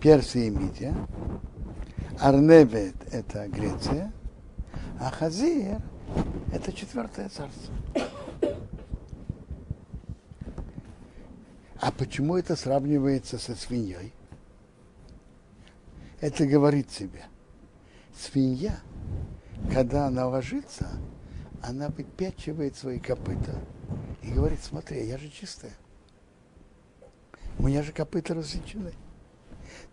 Персия и Мидия, Арневет это Греция, а Хазир это четвертое царство. А почему это сравнивается со свиньей? Это говорит себе. Свинья, когда она ложится, она выпячивает свои копыта и говорит, смотри, я же чистая. У меня же копыта рассечены.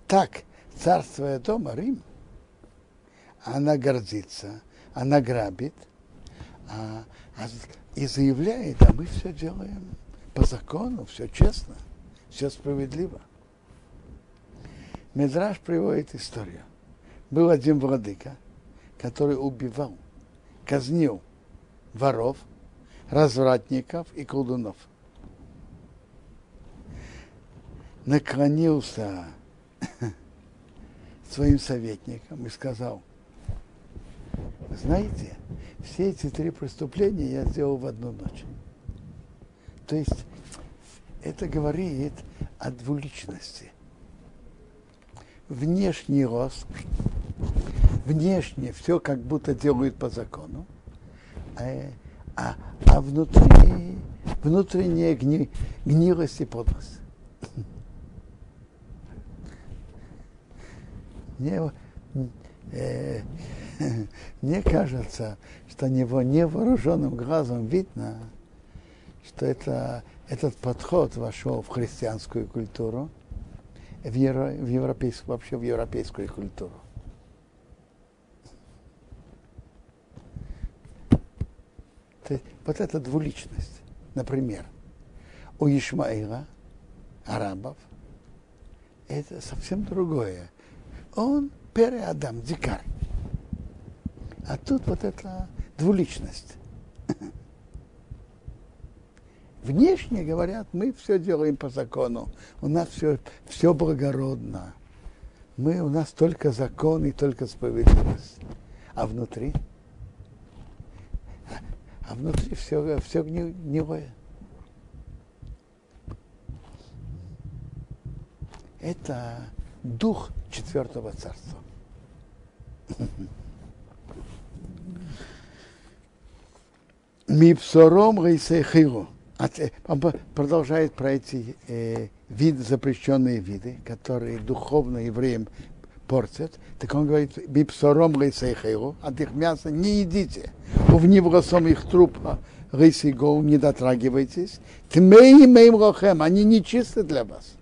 Так, царствуя дома, Рим, она гордится, она грабит а, а, и заявляет, а мы все делаем по закону, все честно, все справедливо. Медраж приводит историю. Был один владыка, который убивал, казнил воров, развратников и колдунов. Наклонился своим советникам и сказал, знаете, все эти три преступления я сделал в одну ночь. То есть это говорит о двуличности. Внешний рост, внешне все как будто делают по закону, а, а, а внутри внутренняя гни, гнилость и подлость. Мне, э, мне кажется, что него невооруженным глазом видно, что это, этот подход вошел в христианскую культуру, в, евро, в европейскую, вообще в европейскую культуру. То есть, вот эта двуличность, например, у Ишмаила, арабов, это совсем другое. Он переадам, дикарь. А тут вот эта двуличность. Внешне говорят, мы все делаем по закону, у нас все, все благородно. Мы, у нас только закон и только справедливость. А внутри? А внутри все, все гнилое. Это дух четвертого царства. Мипсором Рейсейхиру. Он продолжает про эти э, виды, запрещенные виды, которые духовно евреям портят. Так он говорит, Мипсором Рейсейхиру, от их мяса не едите. В невросом их трупа Рейсейгоу не дотрагивайтесь. Тмей мейм рохем, они нечисты для вас.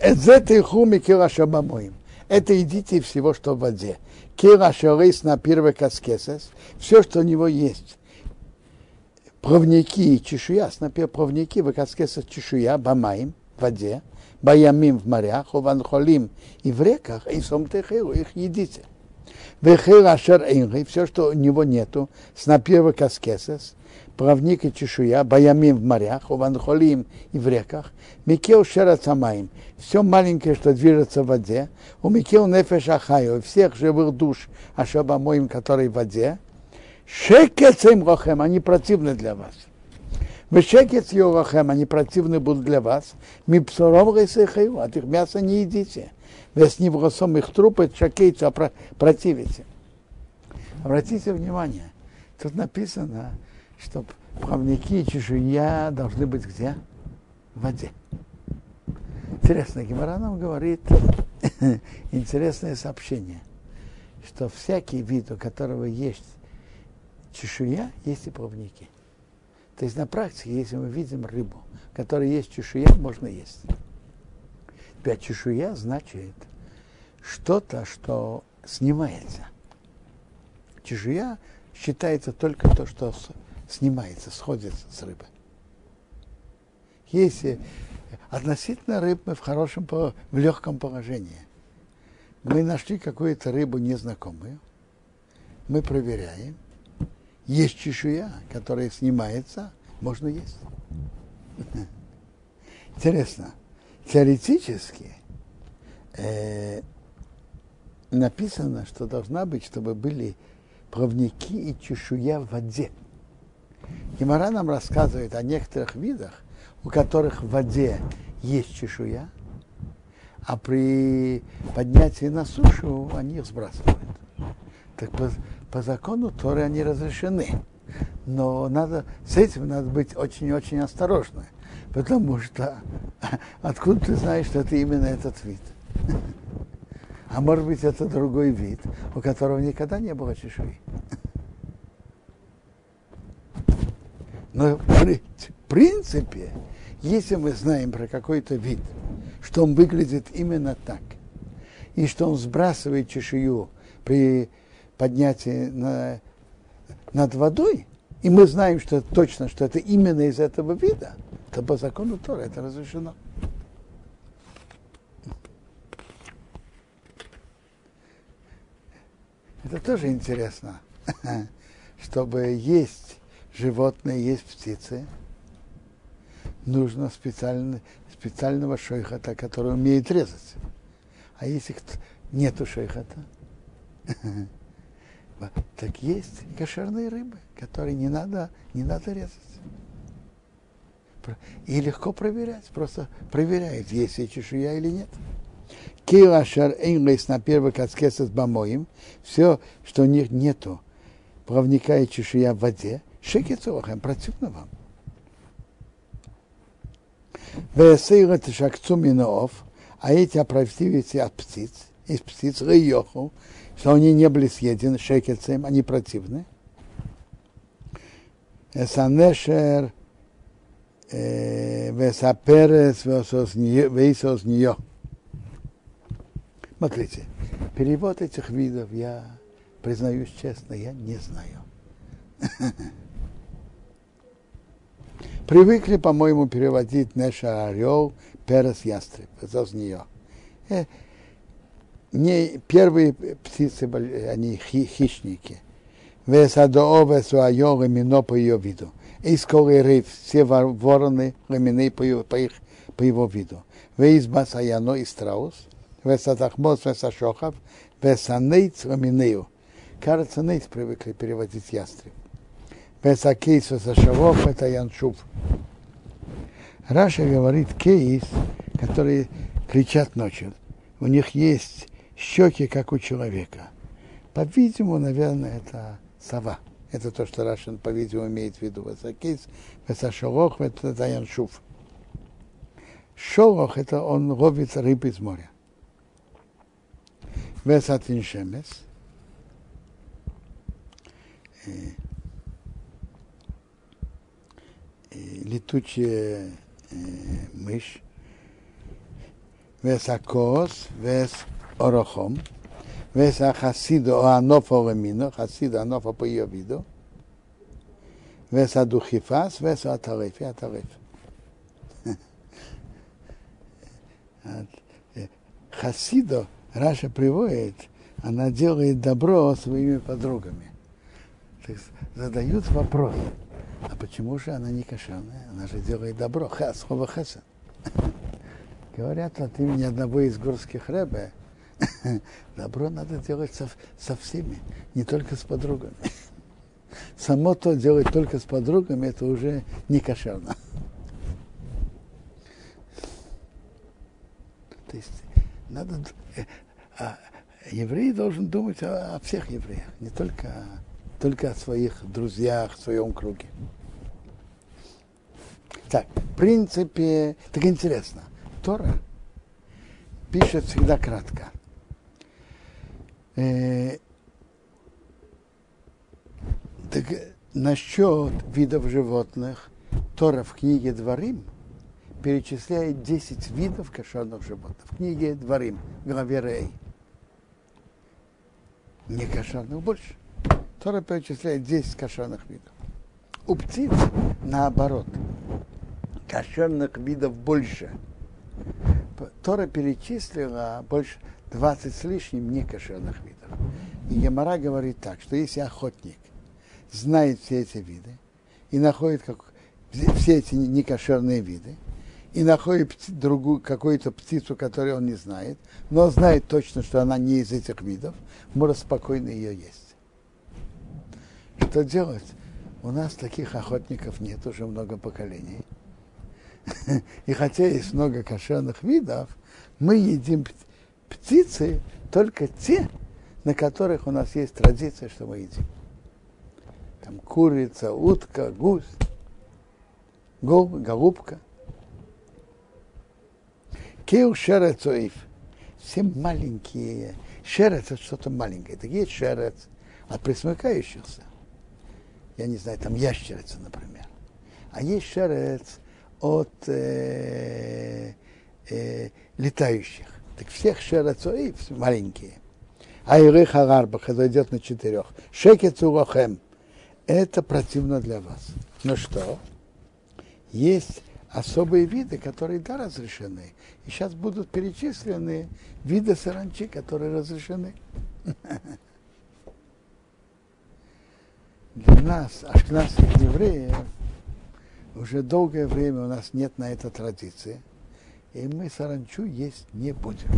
Это хуми кирашабамоим. Это идите всего, что в воде. Кира шорейс на первый каскесес. Все, что у него есть. Провники и чешуя, например, провники, в каскесес чешуя, бамаим, в воде, баямим в морях, уванхолим и в реках, и сомтехеру, их едите. Вехер ашер эйнри, все, что у него нету, с напева каскесес, правник и чешуя, баямим в морях, уванхолим и в реках, микел шерацамаим, все маленькое, что движется в воде, у микел нефеш ахаю, всех живых душ, ашаба моим, которые в воде, шекецем рохем, они противны для вас. Вы шекец рохем, они противны будут для вас. Ми псором рейсехаю, от их мяса не едите. Вы с ним их трупы, шакейцу, а противите. Обратите внимание, тут написано, что плавники и чешуя должны быть где? В воде. Интересно, Гимара нам говорит интересное сообщение, что всякий вид, у которого есть чешуя, есть и плавники. То есть на практике, если мы видим рыбу, у которой есть чешуя, можно есть. Теперь чешуя значит что-то, что снимается. Чешуя считается только то, что снимается, сходится с рыбы. Если относительно рыб мы в хорошем, в легком положении. Мы нашли какую-то рыбу незнакомую, мы проверяем, есть чешуя, которая снимается, можно есть. Интересно, теоретически э, написано, что должна быть, чтобы были плавники и чешуя в воде. Гимара нам рассказывает о некоторых видах, у которых в воде есть чешуя, а при поднятии на сушу они их сбрасывают. Так по, закону Торы они разрешены. Но надо, с этим надо быть очень-очень осторожны, потому что откуда ты знаешь, что это именно этот вид? А может быть, это другой вид, у которого никогда не было чешуи. Но в принципе, если мы знаем про какой-то вид, что он выглядит именно так, и что он сбрасывает чешую при поднятии на, над водой, и мы знаем что точно, что это именно из этого вида, то по закону Тора это разрешено. Это тоже интересно, чтобы есть животные, есть птицы, нужно специально, специального шейхата, который умеет резать. А если нету шейхата, так есть кошерные рыбы, которые не надо, не надо резать. И легко проверять, просто проверяет, есть ли чешуя или нет. Килашар Эйнлейс на первый каскес с бамоим, все, что у них нету плавника и чешуя в воде, шекицовахем, противно вам. Весейра тишакцу миноов, а эти оправдивите от птиц, из птиц рейоху, что они не были съедены шекецем, они противны. Эсанешер весаперес вейсос нее. Смотрите, перевод этих видов я, признаюсь честно, я не знаю. Привыкли, по-моему, переводить Неша Орел, Перес Ястреб, это нее. Не первые птицы, они хи, хищники. Весадоо, весуайо, ремино по ее виду. И скорый рыв, все вороны, ремины по, по, их, по его виду. Вейзба саяно и страус, весатахмос, весашохав, весанейц, реминею. Кажется, нейц привыкли переводить ястреб. Песакейс Сашавов это Яншув. Раша говорит кейс, которые кричат ночью. У них есть щеки, как у человека. По-видимому, наверное, это сова. Это то, что Рашин, по-видимому, имеет в виду. Васакис, Васашолох, Васаян Шуф. Шолох – это он ловит рыб из моря. Весатин Шемес. летучая э, мышь, вес акос, вес орохом, вес ахасидо анофа лемино, хасидо анофа по ее виду, вес адухифас, вес атареф, атареф. Хасидо, Раша приводит, она делает добро своими подругами. Так задают вопрос, а почему же она не кошерная? Она же делает добро. Ха, слово хесед. Говорят от имени одного из горских рэбе, добро надо делать со, со всеми, не только с подругами. Само то делать только с подругами, это уже не кошерно. То есть надо, э, а, еврей должен думать о, о всех евреях, не только только о своих друзьях, в своем круге. Так, в принципе, так интересно. Тора пишет всегда кратко. Э, так, насчет видов животных Тора в книге Дворим перечисляет 10 видов кошерных животных. В книге Дворим, главе Рей. Не кошерных больше. Тора перечисляет 10 кошерных видов. У птиц наоборот. Кошерных видов больше. Тора перечислила больше 20 с лишним некошерных видов. И Ямара говорит так, что если охотник знает все эти виды и находит как, все эти некошерные виды, и находит другую, какую-то птицу, которую он не знает, но знает точно, что она не из этих видов, может спокойно ее есть. Что делать? У нас таких охотников нет уже много поколений. И хотя есть много кошерных видов, мы едим птицы только те, на которых у нас есть традиция, что мы едим. Там курица, утка, гусь, голубка. Кеу шерецоив. Все маленькие. Шерец это что-то маленькое. Так есть шерец от присмыкающихся я не знаю, там ящерица, например. А есть шерец от э, э, летающих. Так всех шерецоив маленькие. А Ирых Агарба, когда идет на четырех. Шекет урохем. Это противно для вас. Ну что? Есть особые виды, которые да разрешены. И сейчас будут перечислены виды саранчи, которые разрешены. для нас, ашкнадских евреев, уже долгое время у нас нет на это традиции, и мы саранчу есть не будем.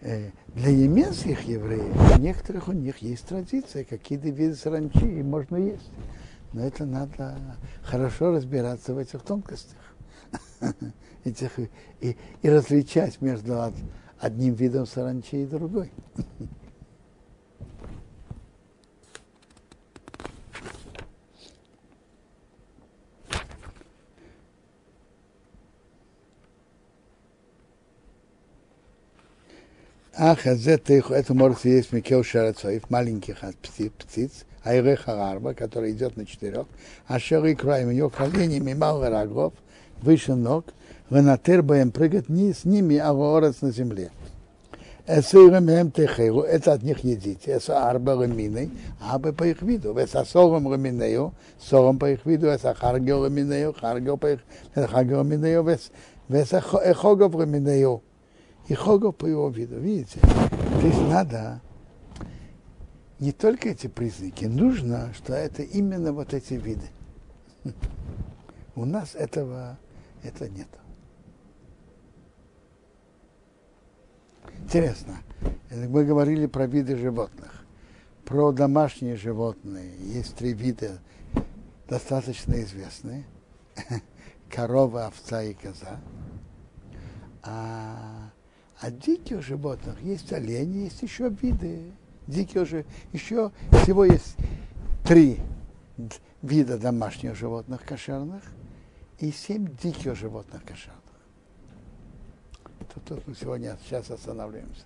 Э, для еменских евреев, у некоторых у них есть традиция, какие-то виды саранчи можно есть. Но это надо хорошо разбираться в этих тонкостях. Этих, и, и различать между одним видом саранчи и другой. Ах, это, это может есть Микел Шарацоев, маленьких птиц, птиц, а Иреха Арба, который идет на четырех, а Шеры Край, у него колени, мимал рогов, выше ног, венатер боем прыгать не с ними, а ворец на земле. Это от них едите. Это арба реминой, арба по их виду. Это сором реминею, сором по их виду. Это харгел реминею, харгел по их харгел реминею. Это хогов реминею и Хогов по его виду. Видите? То есть надо не только эти признаки, нужно, что это именно вот эти виды. У нас этого это нет. Интересно, мы говорили про виды животных. Про домашние животные есть три вида достаточно известные. Корова, овца и коза. А, а диких животных есть олени, есть еще виды. Дикие уже еще всего есть три вида домашних животных кошерных и семь диких животных кошерных. Тут, тут мы сегодня сейчас останавливаемся.